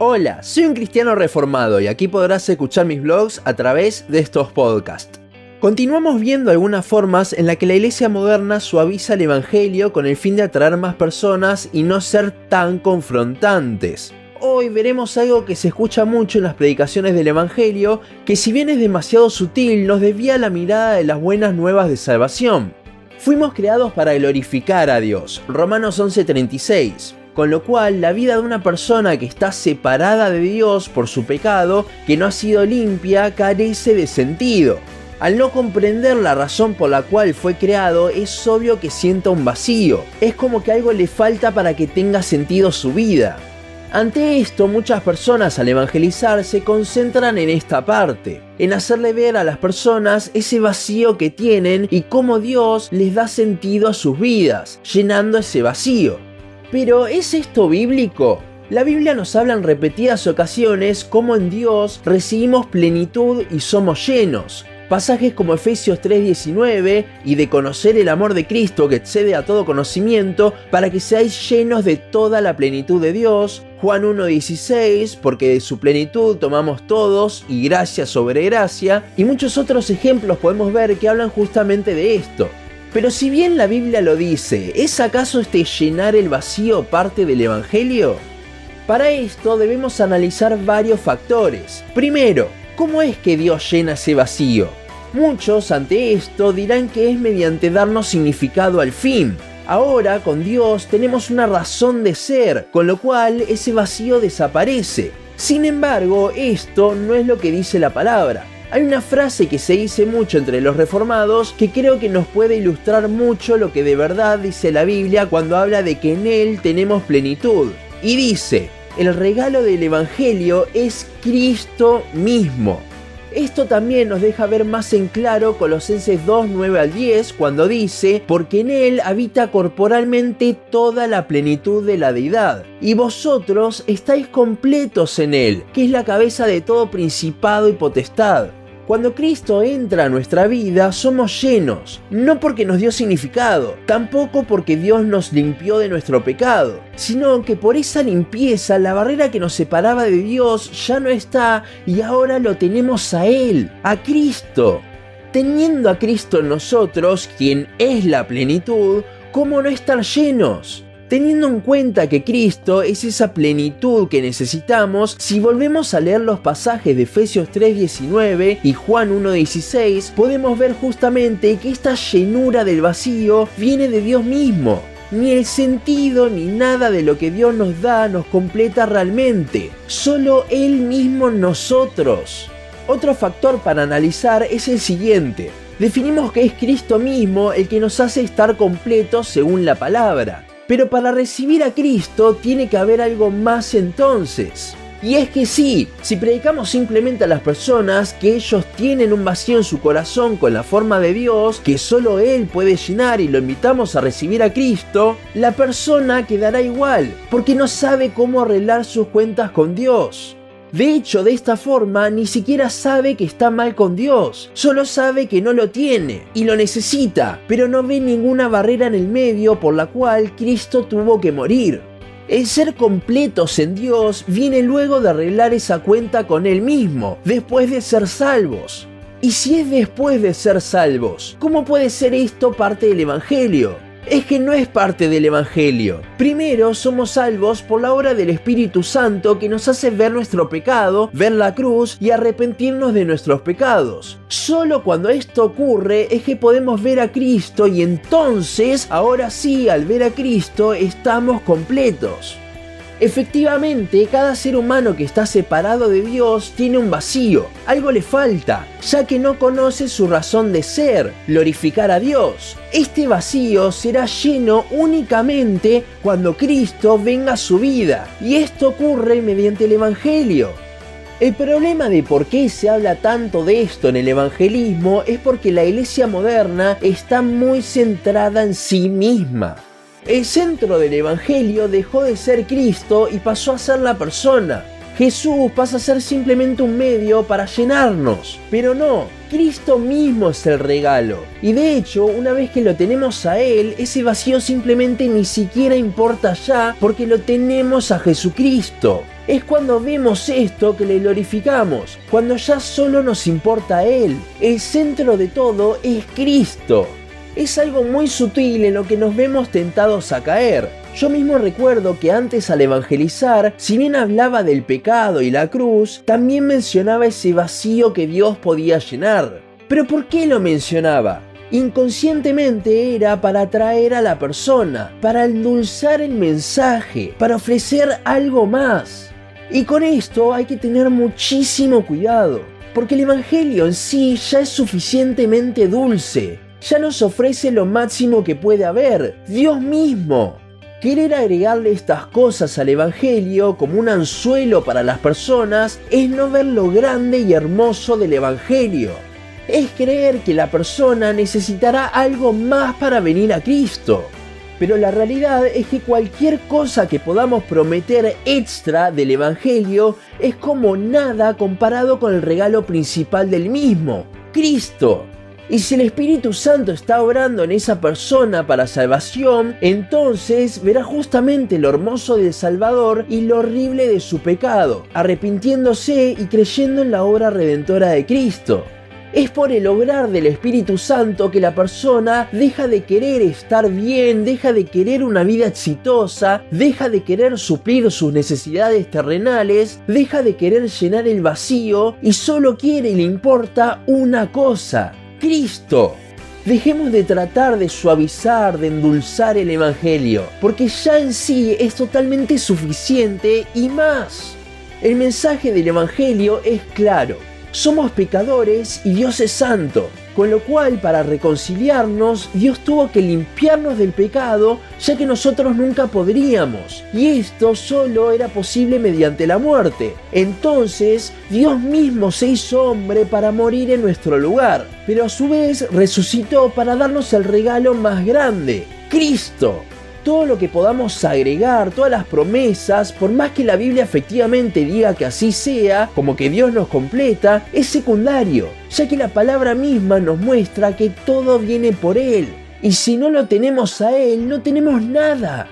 Hola, soy un cristiano reformado y aquí podrás escuchar mis vlogs a través de estos podcasts. Continuamos viendo algunas formas en las que la iglesia moderna suaviza el evangelio con el fin de atraer más personas y no ser tan confrontantes. Hoy veremos algo que se escucha mucho en las predicaciones del evangelio, que si bien es demasiado sutil, nos desvía la mirada de las buenas nuevas de salvación. Fuimos creados para glorificar a Dios. Romanos 11:36 con lo cual la vida de una persona que está separada de Dios por su pecado, que no ha sido limpia, carece de sentido. Al no comprender la razón por la cual fue creado, es obvio que sienta un vacío. Es como que algo le falta para que tenga sentido su vida. Ante esto, muchas personas al evangelizar se concentran en esta parte, en hacerle ver a las personas ese vacío que tienen y cómo Dios les da sentido a sus vidas, llenando ese vacío. Pero ¿es esto bíblico? La Biblia nos habla en repetidas ocasiones cómo en Dios recibimos plenitud y somos llenos. Pasajes como Efesios 3:19 y de conocer el amor de Cristo que excede a todo conocimiento para que seáis llenos de toda la plenitud de Dios. Juan 1:16 porque de su plenitud tomamos todos y gracia sobre gracia. Y muchos otros ejemplos podemos ver que hablan justamente de esto. Pero si bien la Biblia lo dice, ¿es acaso este llenar el vacío parte del Evangelio? Para esto debemos analizar varios factores. Primero, ¿cómo es que Dios llena ese vacío? Muchos ante esto dirán que es mediante darnos significado al fin. Ahora con Dios tenemos una razón de ser, con lo cual ese vacío desaparece. Sin embargo, esto no es lo que dice la palabra. Hay una frase que se dice mucho entre los reformados que creo que nos puede ilustrar mucho lo que de verdad dice la Biblia cuando habla de que en Él tenemos plenitud. Y dice, el regalo del Evangelio es Cristo mismo. Esto también nos deja ver más en claro Colosenses 2, 9 al 10, cuando dice, porque en Él habita corporalmente toda la plenitud de la deidad, y vosotros estáis completos en Él, que es la cabeza de todo principado y potestad. Cuando Cristo entra a nuestra vida somos llenos, no porque nos dio significado, tampoco porque Dios nos limpió de nuestro pecado, sino que por esa limpieza la barrera que nos separaba de Dios ya no está y ahora lo tenemos a Él, a Cristo. Teniendo a Cristo en nosotros, quien es la plenitud, ¿cómo no estar llenos? Teniendo en cuenta que Cristo es esa plenitud que necesitamos, si volvemos a leer los pasajes de Efesios 3:19 y Juan 1:16, podemos ver justamente que esta llenura del vacío viene de Dios mismo. Ni el sentido ni nada de lo que Dios nos da nos completa realmente, solo Él mismo nosotros. Otro factor para analizar es el siguiente. Definimos que es Cristo mismo el que nos hace estar completos según la palabra. Pero para recibir a Cristo tiene que haber algo más entonces. Y es que sí, si predicamos simplemente a las personas que ellos tienen un vacío en su corazón con la forma de Dios, que solo Él puede llenar y lo invitamos a recibir a Cristo, la persona quedará igual, porque no sabe cómo arreglar sus cuentas con Dios. De hecho, de esta forma ni siquiera sabe que está mal con Dios, solo sabe que no lo tiene y lo necesita, pero no ve ninguna barrera en el medio por la cual Cristo tuvo que morir. El ser completos en Dios viene luego de arreglar esa cuenta con Él mismo, después de ser salvos. Y si es después de ser salvos, ¿cómo puede ser esto parte del Evangelio? Es que no es parte del Evangelio. Primero somos salvos por la obra del Espíritu Santo que nos hace ver nuestro pecado, ver la cruz y arrepentirnos de nuestros pecados. Solo cuando esto ocurre es que podemos ver a Cristo y entonces, ahora sí, al ver a Cristo, estamos completos. Efectivamente, cada ser humano que está separado de Dios tiene un vacío, algo le falta, ya que no conoce su razón de ser, glorificar a Dios. Este vacío será lleno únicamente cuando Cristo venga a su vida, y esto ocurre mediante el Evangelio. El problema de por qué se habla tanto de esto en el evangelismo es porque la iglesia moderna está muy centrada en sí misma. El centro del Evangelio dejó de ser Cristo y pasó a ser la persona. Jesús pasa a ser simplemente un medio para llenarnos, pero no, Cristo mismo es el regalo. Y de hecho, una vez que lo tenemos a Él, ese vacío simplemente ni siquiera importa ya porque lo tenemos a Jesucristo. Es cuando vemos esto que le glorificamos, cuando ya solo nos importa Él. El centro de todo es Cristo. Es algo muy sutil en lo que nos vemos tentados a caer. Yo mismo recuerdo que antes al evangelizar, si bien hablaba del pecado y la cruz, también mencionaba ese vacío que Dios podía llenar. Pero ¿por qué lo mencionaba? Inconscientemente era para atraer a la persona, para endulzar el mensaje, para ofrecer algo más. Y con esto hay que tener muchísimo cuidado, porque el Evangelio en sí ya es suficientemente dulce, ya nos ofrece lo máximo que puede haber, Dios mismo. Querer agregarle estas cosas al Evangelio como un anzuelo para las personas es no ver lo grande y hermoso del Evangelio. Es creer que la persona necesitará algo más para venir a Cristo. Pero la realidad es que cualquier cosa que podamos prometer extra del Evangelio es como nada comparado con el regalo principal del mismo, Cristo. Y si el Espíritu Santo está obrando en esa persona para salvación, entonces verá justamente lo hermoso del Salvador y lo horrible de su pecado, arrepintiéndose y creyendo en la obra redentora de Cristo. Es por el obrar del Espíritu Santo que la persona deja de querer estar bien, deja de querer una vida exitosa, deja de querer suplir sus necesidades terrenales, deja de querer llenar el vacío y solo quiere y le importa una cosa, Cristo. Dejemos de tratar de suavizar, de endulzar el Evangelio, porque ya en sí es totalmente suficiente y más. El mensaje del Evangelio es claro. Somos pecadores y Dios es santo. Con lo cual, para reconciliarnos, Dios tuvo que limpiarnos del pecado, ya que nosotros nunca podríamos. Y esto solo era posible mediante la muerte. Entonces, Dios mismo se hizo hombre para morir en nuestro lugar, pero a su vez resucitó para darnos el regalo más grande, Cristo todo lo que podamos agregar, todas las promesas, por más que la Biblia efectivamente diga que así sea, como que Dios nos completa, es secundario, ya que la palabra misma nos muestra que todo viene por Él. Y si no lo tenemos a Él, no tenemos nada.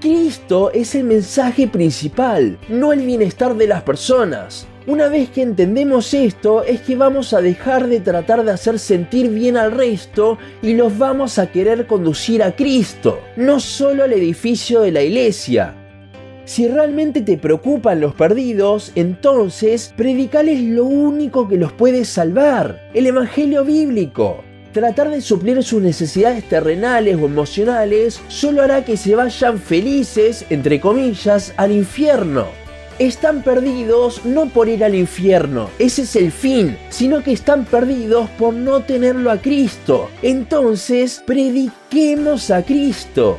Cristo es el mensaje principal, no el bienestar de las personas. Una vez que entendemos esto es que vamos a dejar de tratar de hacer sentir bien al resto y los vamos a querer conducir a Cristo, no solo al edificio de la iglesia. Si realmente te preocupan los perdidos, entonces predicales lo único que los puede salvar, el Evangelio bíblico. Tratar de suplir sus necesidades terrenales o emocionales solo hará que se vayan felices, entre comillas, al infierno están perdidos no por ir al infierno, ese es el fin, sino que están perdidos por no tenerlo a Cristo. Entonces, prediquemos a Cristo.